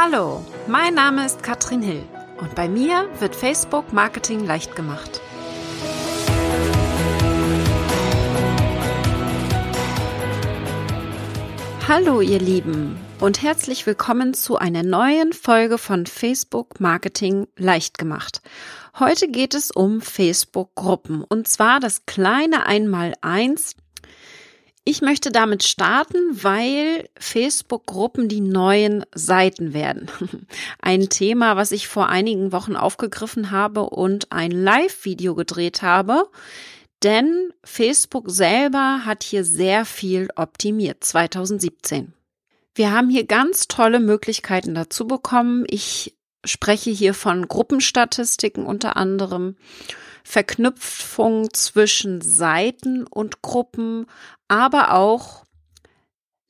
Hallo, mein Name ist Katrin Hill und bei mir wird Facebook Marketing leicht gemacht. Hallo ihr Lieben und herzlich willkommen zu einer neuen Folge von Facebook Marketing leicht gemacht. Heute geht es um Facebook Gruppen und zwar das kleine Einmaleins ich möchte damit starten, weil Facebook-Gruppen die neuen Seiten werden. Ein Thema, was ich vor einigen Wochen aufgegriffen habe und ein Live-Video gedreht habe. Denn Facebook selber hat hier sehr viel optimiert 2017. Wir haben hier ganz tolle Möglichkeiten dazu bekommen. Ich spreche hier von Gruppenstatistiken unter anderem. Verknüpfung zwischen Seiten und Gruppen, aber auch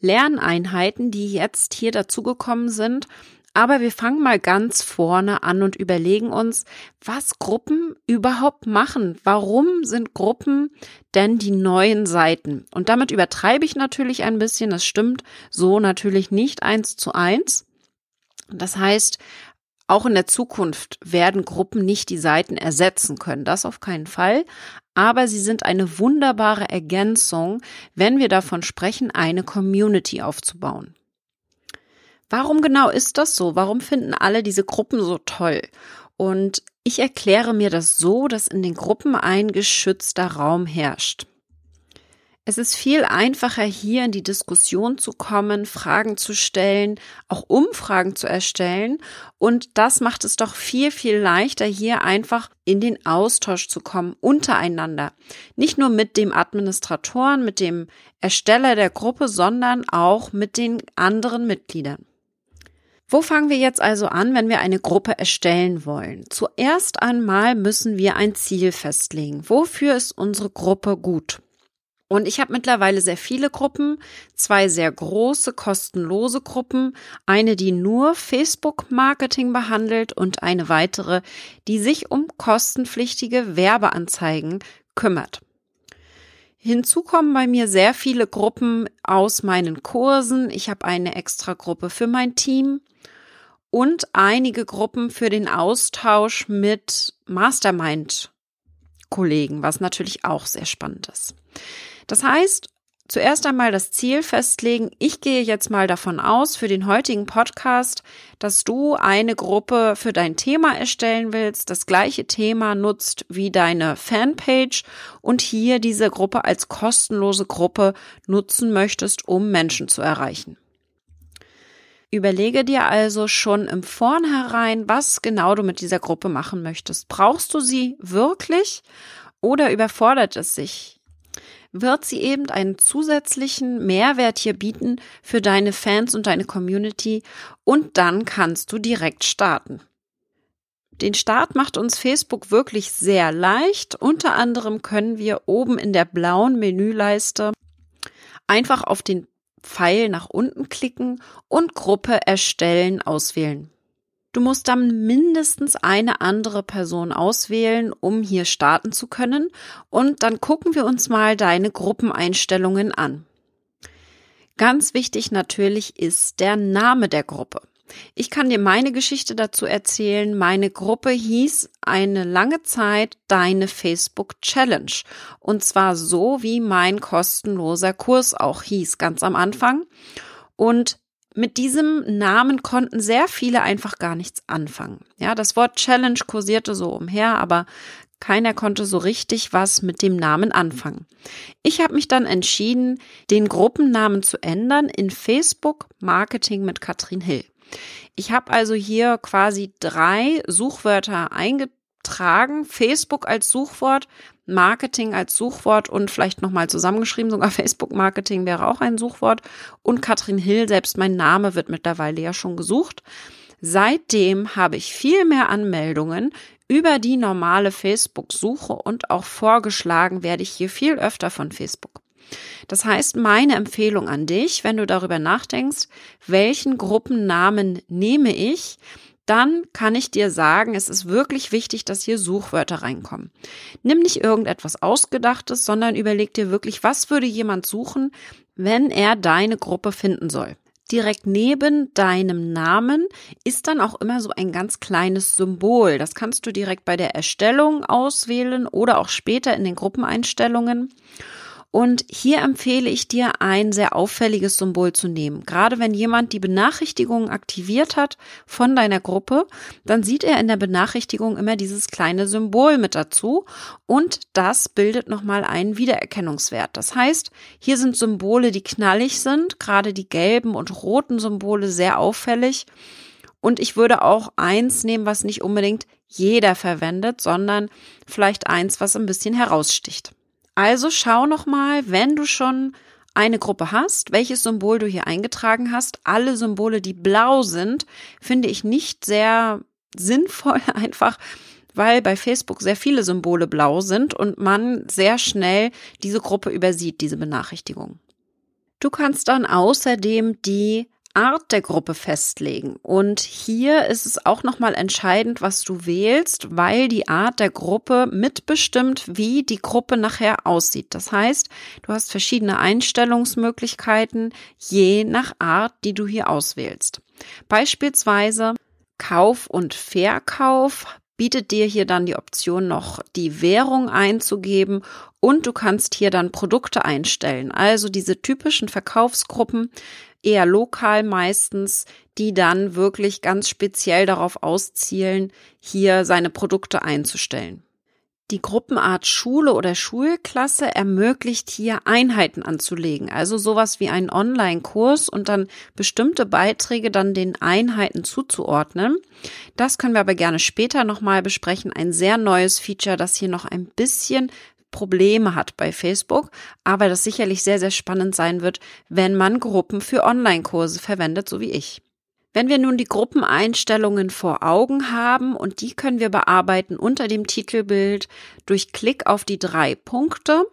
Lerneinheiten, die jetzt hier dazugekommen sind. Aber wir fangen mal ganz vorne an und überlegen uns, was Gruppen überhaupt machen. Warum sind Gruppen denn die neuen Seiten? Und damit übertreibe ich natürlich ein bisschen. Das stimmt so natürlich nicht eins zu eins. Das heißt, auch in der Zukunft werden Gruppen nicht die Seiten ersetzen können, das auf keinen Fall, aber sie sind eine wunderbare Ergänzung, wenn wir davon sprechen, eine Community aufzubauen. Warum genau ist das so? Warum finden alle diese Gruppen so toll? Und ich erkläre mir das so, dass in den Gruppen ein geschützter Raum herrscht. Es ist viel einfacher, hier in die Diskussion zu kommen, Fragen zu stellen, auch Umfragen zu erstellen. Und das macht es doch viel, viel leichter, hier einfach in den Austausch zu kommen untereinander. Nicht nur mit dem Administratoren, mit dem Ersteller der Gruppe, sondern auch mit den anderen Mitgliedern. Wo fangen wir jetzt also an, wenn wir eine Gruppe erstellen wollen? Zuerst einmal müssen wir ein Ziel festlegen. Wofür ist unsere Gruppe gut? Und ich habe mittlerweile sehr viele Gruppen, zwei sehr große kostenlose Gruppen, eine, die nur Facebook-Marketing behandelt und eine weitere, die sich um kostenpflichtige Werbeanzeigen kümmert. Hinzu kommen bei mir sehr viele Gruppen aus meinen Kursen. Ich habe eine extra Gruppe für mein Team und einige Gruppen für den Austausch mit Mastermind-Kollegen, was natürlich auch sehr spannend ist. Das heißt, zuerst einmal das Ziel festlegen. Ich gehe jetzt mal davon aus, für den heutigen Podcast, dass du eine Gruppe für dein Thema erstellen willst, das gleiche Thema nutzt wie deine Fanpage und hier diese Gruppe als kostenlose Gruppe nutzen möchtest, um Menschen zu erreichen. Überlege dir also schon im Vornherein, was genau du mit dieser Gruppe machen möchtest. Brauchst du sie wirklich oder überfordert es sich? Wird sie eben einen zusätzlichen Mehrwert hier bieten für deine Fans und deine Community und dann kannst du direkt starten. Den Start macht uns Facebook wirklich sehr leicht. Unter anderem können wir oben in der blauen Menüleiste einfach auf den Pfeil nach unten klicken und Gruppe erstellen auswählen. Du musst dann mindestens eine andere Person auswählen, um hier starten zu können. Und dann gucken wir uns mal deine Gruppeneinstellungen an. Ganz wichtig natürlich ist der Name der Gruppe. Ich kann dir meine Geschichte dazu erzählen. Meine Gruppe hieß eine lange Zeit Deine Facebook Challenge. Und zwar so, wie mein kostenloser Kurs auch hieß, ganz am Anfang. Und mit diesem Namen konnten sehr viele einfach gar nichts anfangen. Ja, das Wort Challenge kursierte so umher, aber keiner konnte so richtig was mit dem Namen anfangen. Ich habe mich dann entschieden, den Gruppennamen zu ändern in Facebook Marketing mit Katrin Hill. Ich habe also hier quasi drei Suchwörter eingetragen. Facebook als Suchwort, Marketing als Suchwort und vielleicht nochmal zusammengeschrieben, sogar Facebook Marketing wäre auch ein Suchwort. Und Katrin Hill, selbst mein Name wird mittlerweile ja schon gesucht. Seitdem habe ich viel mehr Anmeldungen über die normale Facebook-Suche und auch vorgeschlagen werde ich hier viel öfter von Facebook. Das heißt, meine Empfehlung an dich, wenn du darüber nachdenkst, welchen Gruppennamen nehme ich, dann kann ich dir sagen, es ist wirklich wichtig, dass hier Suchwörter reinkommen. Nimm nicht irgendetwas Ausgedachtes, sondern überleg dir wirklich, was würde jemand suchen, wenn er deine Gruppe finden soll. direkt neben deinem Namen ist dann auch immer so ein ganz kleines Symbol. Das kannst du direkt bei der Erstellung auswählen oder auch später in den Gruppeneinstellungen. Und hier empfehle ich dir, ein sehr auffälliges Symbol zu nehmen. Gerade wenn jemand die Benachrichtigungen aktiviert hat von deiner Gruppe, dann sieht er in der Benachrichtigung immer dieses kleine Symbol mit dazu und das bildet nochmal einen Wiedererkennungswert. Das heißt, hier sind Symbole, die knallig sind, gerade die gelben und roten Symbole sehr auffällig. Und ich würde auch eins nehmen, was nicht unbedingt jeder verwendet, sondern vielleicht eins, was ein bisschen heraussticht. Also schau noch mal, wenn du schon eine Gruppe hast, welches Symbol du hier eingetragen hast. Alle Symbole, die blau sind, finde ich nicht sehr sinnvoll, einfach weil bei Facebook sehr viele Symbole blau sind und man sehr schnell diese Gruppe übersieht, diese Benachrichtigung. Du kannst dann außerdem die Art der Gruppe festlegen. Und hier ist es auch nochmal entscheidend, was du wählst, weil die Art der Gruppe mitbestimmt, wie die Gruppe nachher aussieht. Das heißt, du hast verschiedene Einstellungsmöglichkeiten je nach Art, die du hier auswählst. Beispielsweise Kauf und Verkauf bietet dir hier dann die Option noch die Währung einzugeben und du kannst hier dann Produkte einstellen. Also diese typischen Verkaufsgruppen, eher lokal meistens, die dann wirklich ganz speziell darauf auszielen, hier seine Produkte einzustellen. Die Gruppenart Schule oder Schulklasse ermöglicht hier Einheiten anzulegen, also sowas wie einen Online-Kurs und dann bestimmte Beiträge dann den Einheiten zuzuordnen. Das können wir aber gerne später nochmal besprechen. Ein sehr neues Feature, das hier noch ein bisschen Probleme hat bei Facebook, aber das sicherlich sehr, sehr spannend sein wird, wenn man Gruppen für Online-Kurse verwendet, so wie ich. Wenn wir nun die Gruppeneinstellungen vor Augen haben und die können wir bearbeiten unter dem Titelbild durch Klick auf die drei Punkte,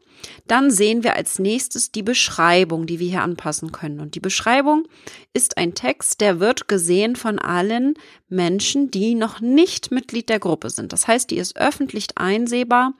dann sehen wir als nächstes die Beschreibung, die wir hier anpassen können. Und die Beschreibung ist ein Text, der wird gesehen von allen Menschen, die noch nicht Mitglied der Gruppe sind. Das heißt, die ist öffentlich einsehbar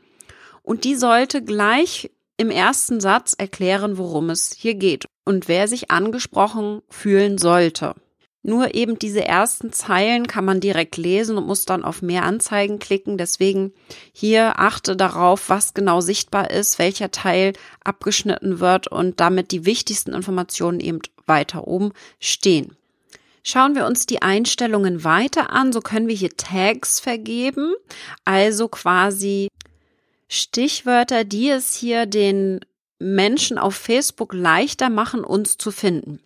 und die sollte gleich im ersten Satz erklären, worum es hier geht und wer sich angesprochen fühlen sollte. Nur eben diese ersten Zeilen kann man direkt lesen und muss dann auf mehr Anzeigen klicken. Deswegen hier achte darauf, was genau sichtbar ist, welcher Teil abgeschnitten wird und damit die wichtigsten Informationen eben weiter oben stehen. Schauen wir uns die Einstellungen weiter an, so können wir hier Tags vergeben, also quasi Stichwörter, die es hier den Menschen auf Facebook leichter machen, uns zu finden.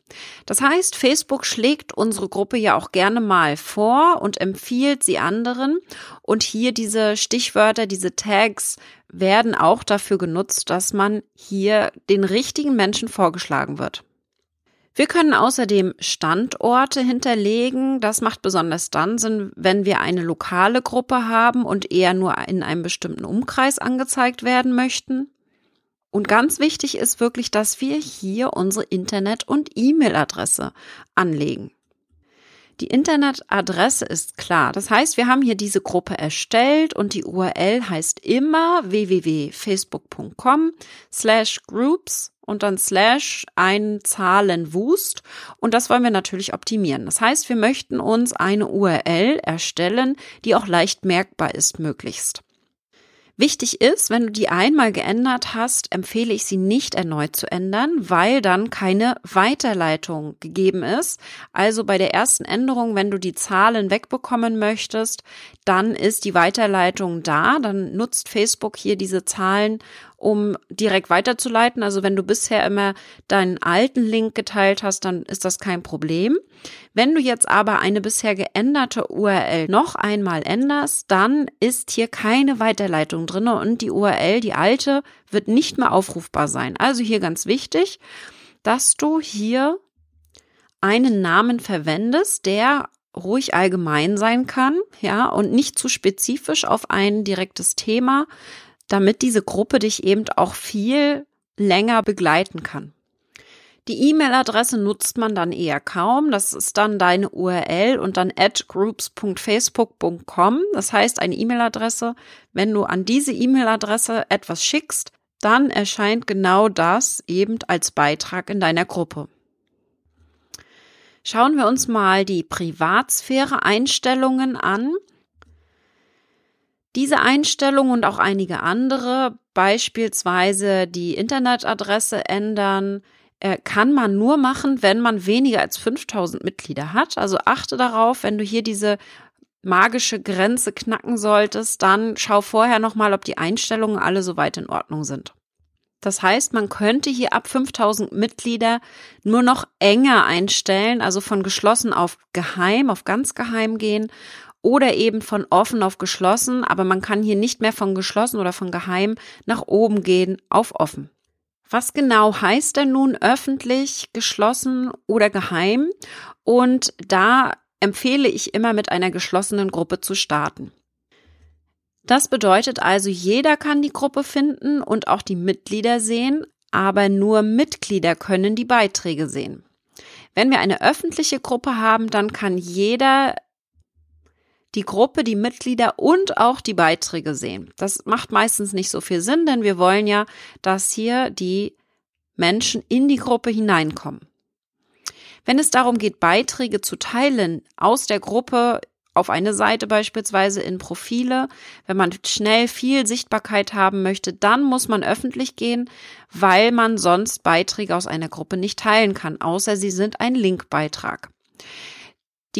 Das heißt, Facebook schlägt unsere Gruppe ja auch gerne mal vor und empfiehlt sie anderen. Und hier diese Stichwörter, diese Tags werden auch dafür genutzt, dass man hier den richtigen Menschen vorgeschlagen wird. Wir können außerdem Standorte hinterlegen. Das macht besonders dann Sinn, wenn wir eine lokale Gruppe haben und eher nur in einem bestimmten Umkreis angezeigt werden möchten. Und ganz wichtig ist wirklich, dass wir hier unsere Internet- und E-Mail-Adresse anlegen. Die Internetadresse ist klar. Das heißt, wir haben hier diese Gruppe erstellt und die URL heißt immer www.facebook.com slash groups und dann slash ein Zahlenwust und das wollen wir natürlich optimieren. Das heißt, wir möchten uns eine URL erstellen, die auch leicht merkbar ist möglichst. Wichtig ist, wenn du die einmal geändert hast, empfehle ich sie nicht erneut zu ändern, weil dann keine Weiterleitung gegeben ist. Also bei der ersten Änderung, wenn du die Zahlen wegbekommen möchtest, dann ist die Weiterleitung da. Dann nutzt Facebook hier diese Zahlen um direkt weiterzuleiten. Also wenn du bisher immer deinen alten Link geteilt hast, dann ist das kein Problem. Wenn du jetzt aber eine bisher geänderte URL noch einmal änderst, dann ist hier keine Weiterleitung drin und die URL, die alte, wird nicht mehr aufrufbar sein. Also hier ganz wichtig, dass du hier einen Namen verwendest, der ruhig allgemein sein kann, ja, und nicht zu spezifisch auf ein direktes Thema, damit diese Gruppe dich eben auch viel länger begleiten kann. Die E-Mail-Adresse nutzt man dann eher kaum. Das ist dann deine URL und dann at groups.facebook.com. Das heißt, eine E-Mail-Adresse. Wenn du an diese E-Mail-Adresse etwas schickst, dann erscheint genau das eben als Beitrag in deiner Gruppe. Schauen wir uns mal die Privatsphäre-Einstellungen an. Diese Einstellung und auch einige andere, beispielsweise die Internetadresse ändern, äh, kann man nur machen, wenn man weniger als 5000 Mitglieder hat. Also achte darauf, wenn du hier diese magische Grenze knacken solltest, dann schau vorher nochmal, ob die Einstellungen alle soweit in Ordnung sind. Das heißt, man könnte hier ab 5000 Mitglieder nur noch enger einstellen, also von geschlossen auf geheim, auf ganz geheim gehen oder eben von offen auf geschlossen, aber man kann hier nicht mehr von geschlossen oder von geheim nach oben gehen auf offen. Was genau heißt denn nun öffentlich, geschlossen oder geheim? Und da empfehle ich immer mit einer geschlossenen Gruppe zu starten. Das bedeutet also, jeder kann die Gruppe finden und auch die Mitglieder sehen, aber nur Mitglieder können die Beiträge sehen. Wenn wir eine öffentliche Gruppe haben, dann kann jeder die Gruppe, die Mitglieder und auch die Beiträge sehen. Das macht meistens nicht so viel Sinn, denn wir wollen ja, dass hier die Menschen in die Gruppe hineinkommen. Wenn es darum geht, Beiträge zu teilen aus der Gruppe auf eine Seite beispielsweise in Profile, wenn man schnell viel Sichtbarkeit haben möchte, dann muss man öffentlich gehen, weil man sonst Beiträge aus einer Gruppe nicht teilen kann, außer sie sind ein Linkbeitrag.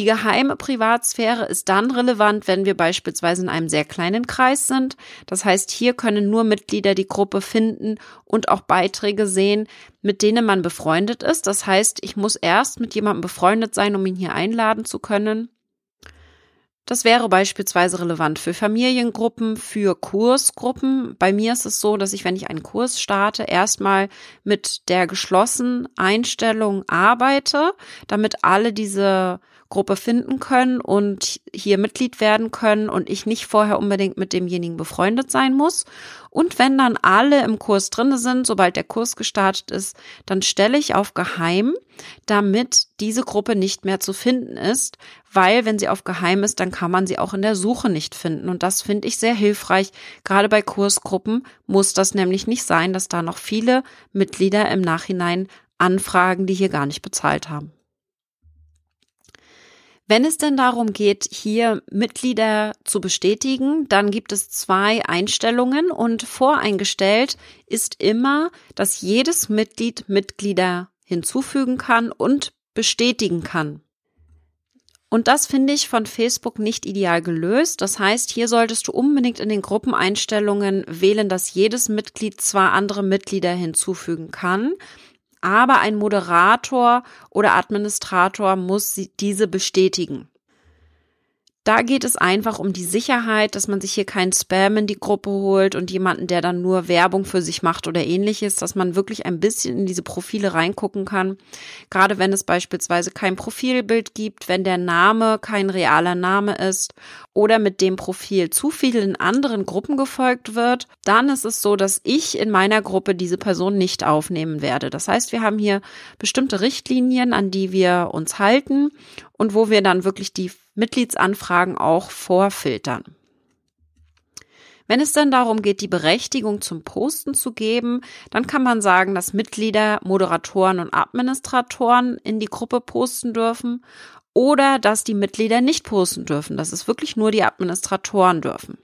Die geheime Privatsphäre ist dann relevant, wenn wir beispielsweise in einem sehr kleinen Kreis sind. Das heißt, hier können nur Mitglieder die Gruppe finden und auch Beiträge sehen, mit denen man befreundet ist. Das heißt, ich muss erst mit jemandem befreundet sein, um ihn hier einladen zu können. Das wäre beispielsweise relevant für Familiengruppen, für Kursgruppen. Bei mir ist es so, dass ich, wenn ich einen Kurs starte, erstmal mit der geschlossenen Einstellung arbeite, damit alle diese Gruppe finden können und hier Mitglied werden können und ich nicht vorher unbedingt mit demjenigen befreundet sein muss. Und wenn dann alle im Kurs drinne sind, sobald der Kurs gestartet ist, dann stelle ich auf geheim, damit diese Gruppe nicht mehr zu finden ist, weil wenn sie auf geheim ist, dann kann man sie auch in der Suche nicht finden. Und das finde ich sehr hilfreich. Gerade bei Kursgruppen muss das nämlich nicht sein, dass da noch viele Mitglieder im Nachhinein anfragen, die hier gar nicht bezahlt haben. Wenn es denn darum geht, hier Mitglieder zu bestätigen, dann gibt es zwei Einstellungen und voreingestellt ist immer, dass jedes Mitglied Mitglieder hinzufügen kann und bestätigen kann. Und das finde ich von Facebook nicht ideal gelöst. Das heißt, hier solltest du unbedingt in den Gruppeneinstellungen wählen, dass jedes Mitglied zwar andere Mitglieder hinzufügen kann, aber ein Moderator oder Administrator muss diese bestätigen. Da geht es einfach um die Sicherheit, dass man sich hier keinen Spam in die Gruppe holt und jemanden, der dann nur Werbung für sich macht oder ähnliches, dass man wirklich ein bisschen in diese Profile reingucken kann. Gerade wenn es beispielsweise kein Profilbild gibt, wenn der Name kein realer Name ist oder mit dem Profil zu vielen anderen Gruppen gefolgt wird, dann ist es so, dass ich in meiner Gruppe diese Person nicht aufnehmen werde. Das heißt, wir haben hier bestimmte Richtlinien, an die wir uns halten und wo wir dann wirklich die Mitgliedsanfragen auch vorfiltern. Wenn es dann darum geht, die Berechtigung zum Posten zu geben, dann kann man sagen, dass Mitglieder, Moderatoren und Administratoren in die Gruppe posten dürfen oder dass die Mitglieder nicht posten dürfen, dass es wirklich nur die Administratoren dürfen.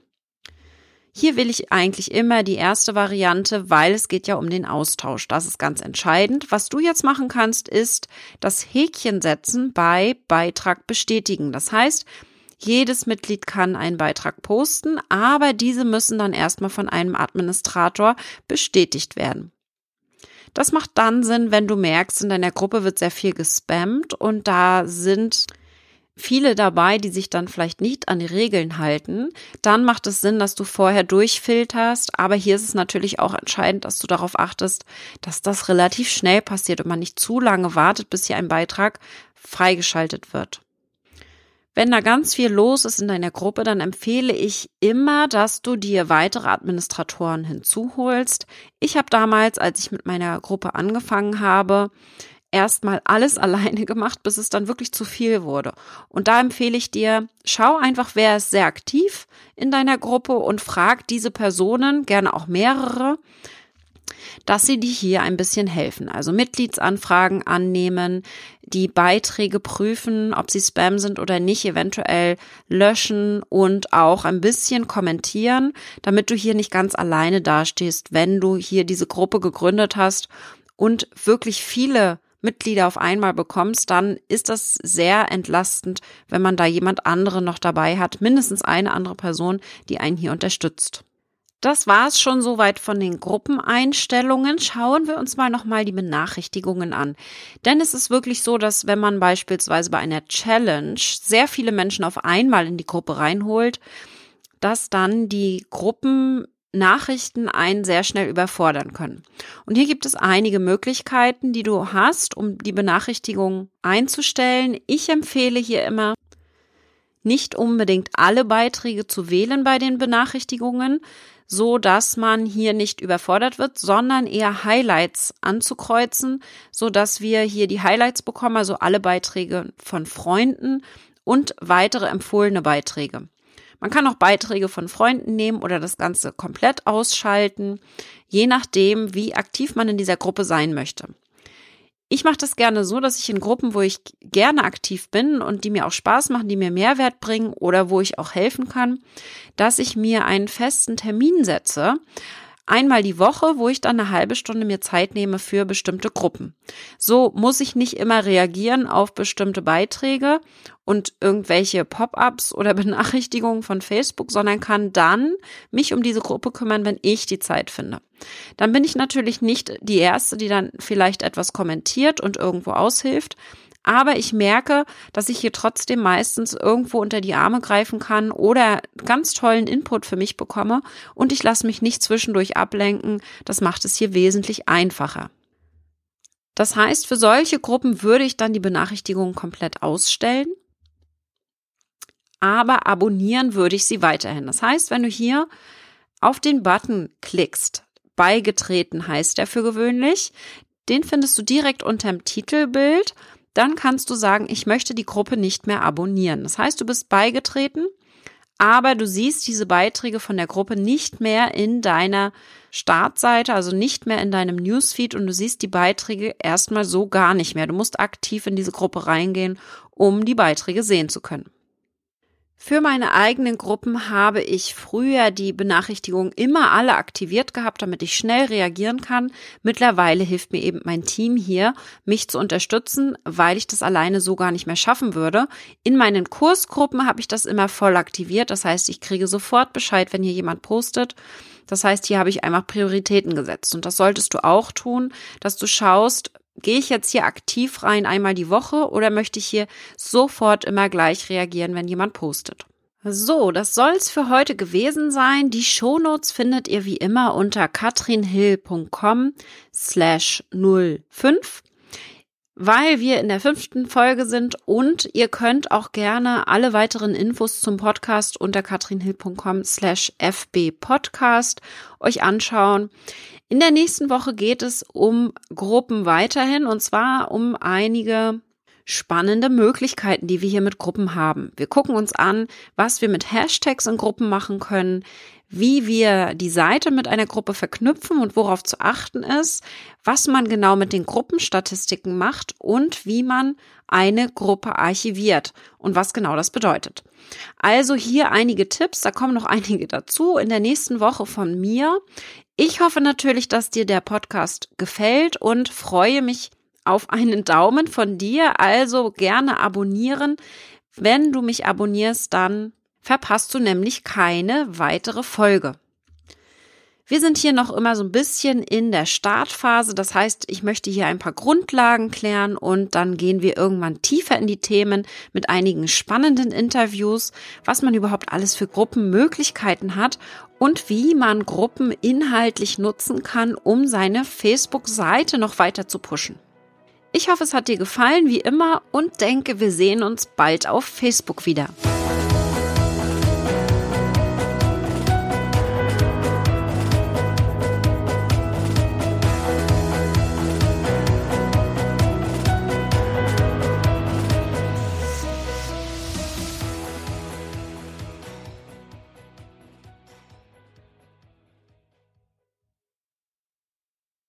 Hier will ich eigentlich immer die erste Variante, weil es geht ja um den Austausch. Das ist ganz entscheidend. Was du jetzt machen kannst, ist das Häkchen setzen bei Beitrag bestätigen. Das heißt, jedes Mitglied kann einen Beitrag posten, aber diese müssen dann erstmal von einem Administrator bestätigt werden. Das macht dann Sinn, wenn du merkst, in deiner Gruppe wird sehr viel gespammt und da sind viele dabei, die sich dann vielleicht nicht an die Regeln halten, dann macht es Sinn, dass du vorher durchfilterst. Aber hier ist es natürlich auch entscheidend, dass du darauf achtest, dass das relativ schnell passiert und man nicht zu lange wartet, bis hier ein Beitrag freigeschaltet wird. Wenn da ganz viel los ist in deiner Gruppe, dann empfehle ich immer, dass du dir weitere Administratoren hinzuholst. Ich habe damals, als ich mit meiner Gruppe angefangen habe, erstmal alles alleine gemacht, bis es dann wirklich zu viel wurde. Und da empfehle ich dir, schau einfach, wer ist sehr aktiv in deiner Gruppe und frag diese Personen, gerne auch mehrere, dass sie dir hier ein bisschen helfen. Also Mitgliedsanfragen annehmen, die Beiträge prüfen, ob sie Spam sind oder nicht, eventuell löschen und auch ein bisschen kommentieren, damit du hier nicht ganz alleine dastehst, wenn du hier diese Gruppe gegründet hast und wirklich viele Mitglieder auf einmal bekommst, dann ist das sehr entlastend, wenn man da jemand andere noch dabei hat, mindestens eine andere Person, die einen hier unterstützt. Das war es schon soweit von den Gruppeneinstellungen. Schauen wir uns mal nochmal die Benachrichtigungen an. Denn es ist wirklich so, dass wenn man beispielsweise bei einer Challenge sehr viele Menschen auf einmal in die Gruppe reinholt, dass dann die Gruppen Nachrichten einen sehr schnell überfordern können. Und hier gibt es einige Möglichkeiten, die du hast, um die Benachrichtigung einzustellen. Ich empfehle hier immer, nicht unbedingt alle Beiträge zu wählen bei den Benachrichtigungen, so dass man hier nicht überfordert wird, sondern eher Highlights anzukreuzen, so dass wir hier die Highlights bekommen, also alle Beiträge von Freunden und weitere empfohlene Beiträge. Man kann auch Beiträge von Freunden nehmen oder das Ganze komplett ausschalten, je nachdem, wie aktiv man in dieser Gruppe sein möchte. Ich mache das gerne so, dass ich in Gruppen, wo ich gerne aktiv bin und die mir auch Spaß machen, die mir Mehrwert bringen oder wo ich auch helfen kann, dass ich mir einen festen Termin setze, einmal die Woche, wo ich dann eine halbe Stunde mir Zeit nehme für bestimmte Gruppen. So muss ich nicht immer reagieren auf bestimmte Beiträge und irgendwelche Pop-ups oder Benachrichtigungen von Facebook, sondern kann dann mich um diese Gruppe kümmern, wenn ich die Zeit finde. Dann bin ich natürlich nicht die Erste, die dann vielleicht etwas kommentiert und irgendwo aushilft, aber ich merke, dass ich hier trotzdem meistens irgendwo unter die Arme greifen kann oder ganz tollen Input für mich bekomme und ich lasse mich nicht zwischendurch ablenken. Das macht es hier wesentlich einfacher. Das heißt, für solche Gruppen würde ich dann die Benachrichtigungen komplett ausstellen. Aber abonnieren würde ich sie weiterhin. Das heißt, wenn du hier auf den Button klickst, beigetreten heißt der für gewöhnlich, den findest du direkt unterm Titelbild dann kannst du sagen, ich möchte die Gruppe nicht mehr abonnieren. Das heißt, du bist beigetreten, aber du siehst diese Beiträge von der Gruppe nicht mehr in deiner Startseite, also nicht mehr in deinem Newsfeed und du siehst die Beiträge erstmal so gar nicht mehr. Du musst aktiv in diese Gruppe reingehen, um die Beiträge sehen zu können. Für meine eigenen Gruppen habe ich früher die Benachrichtigungen immer alle aktiviert gehabt, damit ich schnell reagieren kann. Mittlerweile hilft mir eben mein Team hier, mich zu unterstützen, weil ich das alleine so gar nicht mehr schaffen würde. In meinen Kursgruppen habe ich das immer voll aktiviert. Das heißt, ich kriege sofort Bescheid, wenn hier jemand postet. Das heißt, hier habe ich einfach Prioritäten gesetzt. Und das solltest du auch tun, dass du schaust, gehe ich jetzt hier aktiv rein einmal die Woche oder möchte ich hier sofort immer gleich reagieren, wenn jemand postet? So, das soll's für heute gewesen sein. Die Shownotes findet ihr wie immer unter katrinhill.com slash 05 weil wir in der fünften Folge sind und ihr könnt auch gerne alle weiteren Infos zum Podcast unter katrinhill.com slash fbpodcast euch anschauen. In der nächsten Woche geht es um Gruppen weiterhin und zwar um einige spannende Möglichkeiten, die wir hier mit Gruppen haben. Wir gucken uns an, was wir mit Hashtags in Gruppen machen können, wie wir die Seite mit einer Gruppe verknüpfen und worauf zu achten ist, was man genau mit den Gruppenstatistiken macht und wie man eine Gruppe archiviert und was genau das bedeutet. Also hier einige Tipps, da kommen noch einige dazu in der nächsten Woche von mir. Ich hoffe natürlich, dass dir der Podcast gefällt und freue mich auf einen Daumen von dir. Also gerne abonnieren. Wenn du mich abonnierst, dann verpasst du nämlich keine weitere Folge. Wir sind hier noch immer so ein bisschen in der Startphase. Das heißt, ich möchte hier ein paar Grundlagen klären und dann gehen wir irgendwann tiefer in die Themen mit einigen spannenden Interviews, was man überhaupt alles für Gruppenmöglichkeiten hat und wie man Gruppen inhaltlich nutzen kann, um seine Facebook-Seite noch weiter zu pushen. Ich hoffe, es hat dir gefallen wie immer und denke, wir sehen uns bald auf Facebook wieder.